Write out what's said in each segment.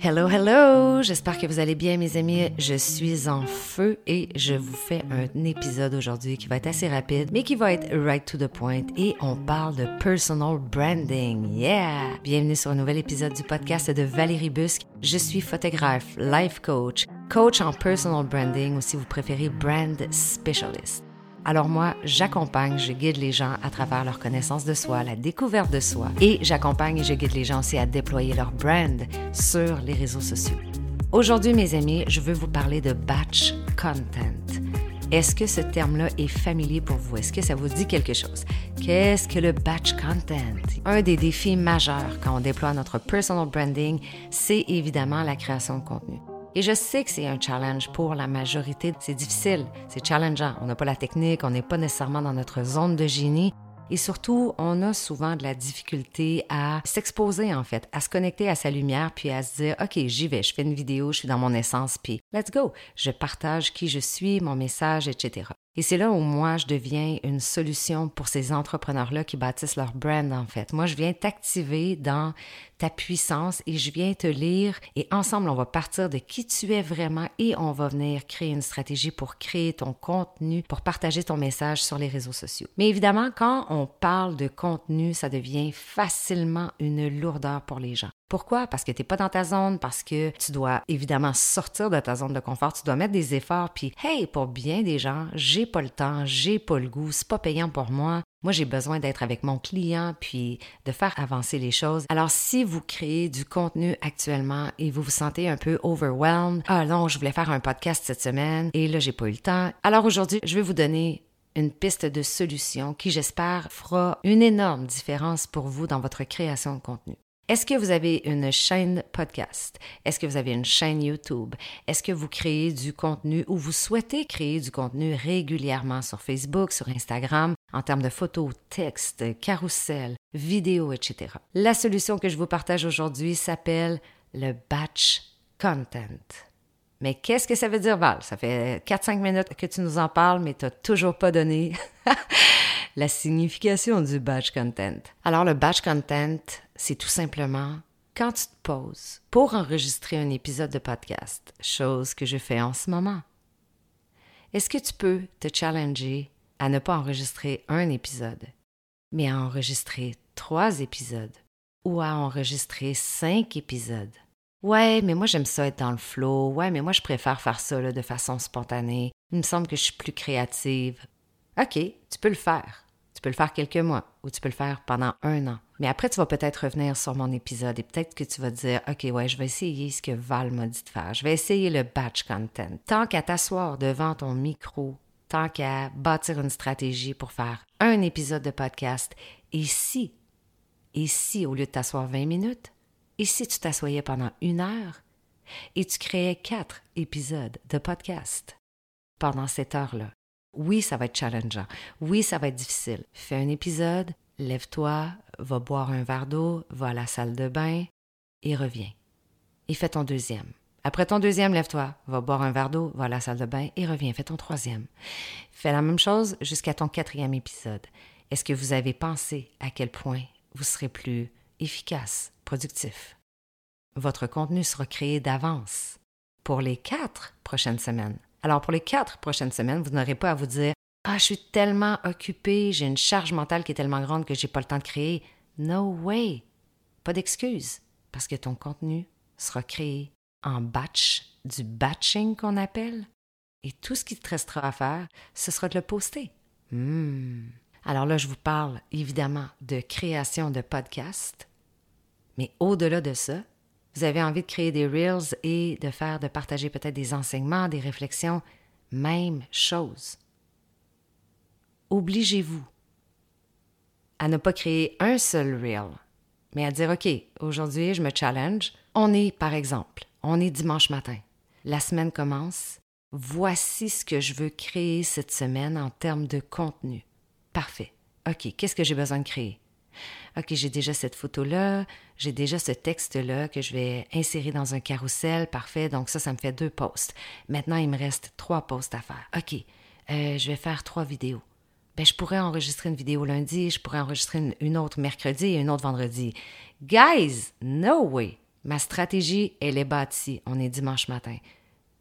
Hello, hello! J'espère que vous allez bien, mes amis. Je suis en feu et je vous fais un épisode aujourd'hui qui va être assez rapide, mais qui va être right to the point et on parle de personal branding. Yeah! Bienvenue sur un nouvel épisode du podcast de Valérie Busque. Je suis photographe, life coach, coach en personal branding ou si vous préférez brand specialist. Alors moi, j'accompagne, je guide les gens à travers leur connaissance de soi, la découverte de soi, et j'accompagne et je guide les gens aussi à déployer leur brand sur les réseaux sociaux. Aujourd'hui, mes amis, je veux vous parler de batch content. Est-ce que ce terme-là est familier pour vous? Est-ce que ça vous dit quelque chose? Qu'est-ce que le batch content? Un des défis majeurs quand on déploie notre personal branding, c'est évidemment la création de contenu. Et je sais que c'est un challenge pour la majorité. C'est difficile, c'est challengeant. On n'a pas la technique, on n'est pas nécessairement dans notre zone de génie. Et surtout, on a souvent de la difficulté à s'exposer, en fait, à se connecter à sa lumière, puis à se dire, OK, j'y vais, je fais une vidéo, je suis dans mon essence, puis let's go, je partage qui je suis, mon message, etc. Et c'est là où moi, je deviens une solution pour ces entrepreneurs-là qui bâtissent leur brand, en fait. Moi, je viens t'activer dans ta puissance et je viens te lire et ensemble, on va partir de qui tu es vraiment et on va venir créer une stratégie pour créer ton contenu, pour partager ton message sur les réseaux sociaux. Mais évidemment, quand on parle de contenu, ça devient facilement une lourdeur pour les gens. Pourquoi? Parce que tu n'es pas dans ta zone, parce que tu dois évidemment sortir de ta zone de confort, tu dois mettre des efforts, puis hey, pour bien des gens, j'ai pas le temps, j'ai pas le goût, c'est pas payant pour moi. Moi, j'ai besoin d'être avec mon client puis de faire avancer les choses. Alors, si vous créez du contenu actuellement et vous vous sentez un peu overwhelmed, ah non, je voulais faire un podcast cette semaine et là, j'ai pas eu le temps. Alors aujourd'hui, je vais vous donner une piste de solution qui, j'espère, fera une énorme différence pour vous dans votre création de contenu. Est-ce que vous avez une chaîne podcast? Est-ce que vous avez une chaîne YouTube? Est-ce que vous créez du contenu ou vous souhaitez créer du contenu régulièrement sur Facebook, sur Instagram, en termes de photos, textes, carousels, vidéos, etc. La solution que je vous partage aujourd'hui s'appelle le batch content. Mais qu'est-ce que ça veut dire, Val? Ça fait 4-5 minutes que tu nous en parles, mais tu n'as toujours pas donné la signification du batch content. Alors, le batch content, c'est tout simplement quand tu te poses pour enregistrer un épisode de podcast, chose que je fais en ce moment. Est-ce que tu peux te challenger à ne pas enregistrer un épisode, mais à enregistrer trois épisodes ou à enregistrer cinq épisodes? Ouais, mais moi j'aime ça être dans le flow. Ouais, mais moi je préfère faire ça de façon spontanée. Il me semble que je suis plus créative. OK, tu peux le faire. Tu peux le faire quelques mois ou tu peux le faire pendant un an. Mais après, tu vas peut-être revenir sur mon épisode et peut-être que tu vas te dire, OK, ouais, je vais essayer ce que Val m'a dit de faire. Je vais essayer le batch content. Tant qu'à t'asseoir devant ton micro, tant qu'à bâtir une stratégie pour faire un épisode de podcast, et si, et si, au lieu de t'asseoir 20 minutes, et si tu t'assoyais pendant une heure et tu créais quatre épisodes de podcast pendant cette heure-là? Oui, ça va être challengeant. Oui, ça va être difficile. Fais un épisode, lève-toi, va boire un verre d'eau, va à la salle de bain et reviens. Et fais ton deuxième. Après ton deuxième, lève-toi, va boire un verre d'eau, va à la salle de bain et reviens. Fais ton troisième. Fais la même chose jusqu'à ton quatrième épisode. Est-ce que vous avez pensé à quel point vous serez plus efficace, productif? Votre contenu sera créé d'avance pour les quatre prochaines semaines. Alors, pour les quatre prochaines semaines, vous n'aurez pas à vous dire Ah, je suis tellement occupé, j'ai une charge mentale qui est tellement grande que j'ai pas le temps de créer. No way! Pas d'excuse, parce que ton contenu sera créé en batch, du batching qu'on appelle. Et tout ce qui te restera à faire, ce sera de le poster. Hmm. Alors là, je vous parle évidemment de création de podcast, mais au-delà de ça, vous avez envie de créer des reels et de faire, de partager peut-être des enseignements, des réflexions, même chose. Obligez-vous à ne pas créer un seul reel, mais à dire, OK, aujourd'hui, je me challenge. On est, par exemple, on est dimanche matin. La semaine commence. Voici ce que je veux créer cette semaine en termes de contenu. Parfait. OK, qu'est-ce que j'ai besoin de créer? OK, j'ai déjà cette photo-là, j'ai déjà ce texte-là que je vais insérer dans un carrousel. Parfait. Donc, ça, ça me fait deux posts. Maintenant, il me reste trois posts à faire. OK, euh, je vais faire trois vidéos. Ben, je pourrais enregistrer une vidéo lundi, je pourrais enregistrer une, autre mercredi et une autre vendredi. Guys, no way! Ma stratégie, elle est bâtie. On est dimanche matin.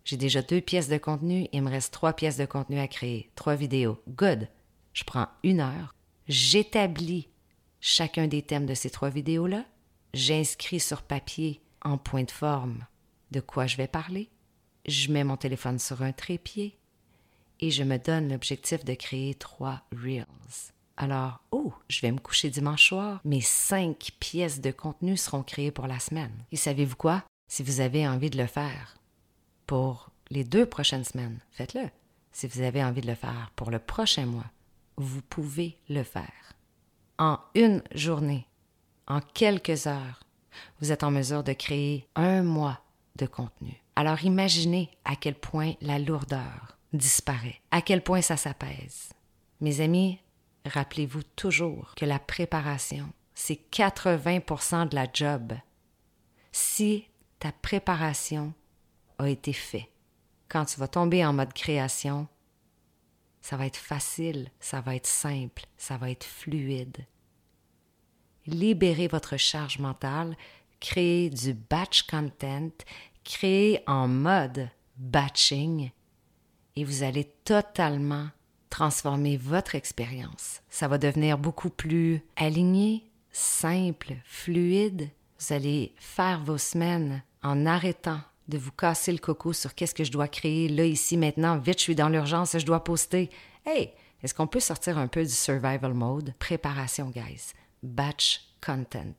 J'ai déjà deux pièces de contenu. Il me reste trois pièces de contenu à créer. Trois vidéos. Good. Je prends une heure. J'établis chacun des thèmes de ces trois vidéos-là. J'inscris sur papier en point de forme de quoi je vais parler. Je mets mon téléphone sur un trépied et je me donne l'objectif de créer trois reels. Alors, oh, je vais me coucher dimanche soir. Mes cinq pièces de contenu seront créées pour la semaine. Et savez-vous quoi? Si vous avez envie de le faire pour les deux prochaines semaines, faites-le. Si vous avez envie de le faire pour le prochain mois, vous pouvez le faire. En une journée, en quelques heures, vous êtes en mesure de créer un mois de contenu. Alors imaginez à quel point la lourdeur disparaît, à quel point ça s'apaise. Mes amis, rappelez-vous toujours que la préparation, c'est 80% de la job. Si ta préparation a été faite, quand tu vas tomber en mode création, ça va être facile, ça va être simple, ça va être fluide. Libérez votre charge mentale, créez du batch content, créez en mode batching et vous allez totalement transformer votre expérience. Ça va devenir beaucoup plus aligné, simple, fluide. Vous allez faire vos semaines en arrêtant de vous casser le coco sur qu'est-ce que je dois créer là, ici, maintenant. Vite, je suis dans l'urgence, je dois poster. Hey, est-ce qu'on peut sortir un peu du survival mode? Préparation, guys. Batch content.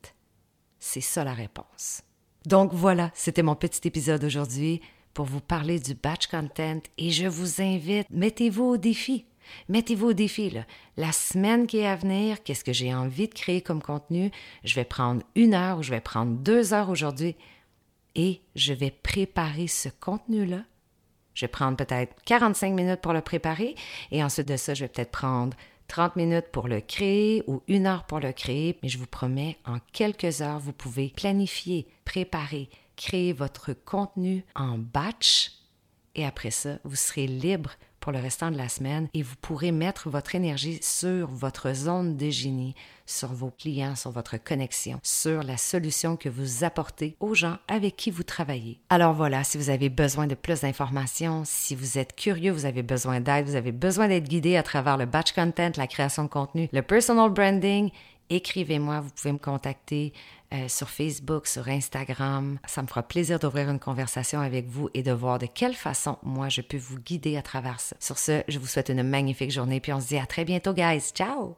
C'est ça la réponse. Donc voilà, c'était mon petit épisode aujourd'hui pour vous parler du batch content et je vous invite, mettez-vous au défi. Mettez-vous au défi. Là. La semaine qui est à venir, qu'est-ce que j'ai envie de créer comme contenu? Je vais prendre une heure ou je vais prendre deux heures aujourd'hui et je vais préparer ce contenu-là. Je vais prendre peut-être 45 minutes pour le préparer et ensuite de ça, je vais peut-être prendre 30 minutes pour le créer ou une heure pour le créer, mais je vous promets, en quelques heures, vous pouvez planifier, préparer, créer votre contenu en batch et après ça, vous serez libre pour le restant de la semaine et vous pourrez mettre votre énergie sur votre zone de génie, sur vos clients, sur votre connexion, sur la solution que vous apportez aux gens avec qui vous travaillez. Alors voilà, si vous avez besoin de plus d'informations, si vous êtes curieux, vous avez besoin d'aide, vous avez besoin d'être guidé à travers le batch content, la création de contenu, le personal branding, écrivez-moi, vous pouvez me contacter euh, sur Facebook, sur Instagram. Ça me fera plaisir d'ouvrir une conversation avec vous et de voir de quelle façon moi je peux vous guider à travers ça. Sur ce, je vous souhaite une magnifique journée puis on se dit à très bientôt guys. Ciao!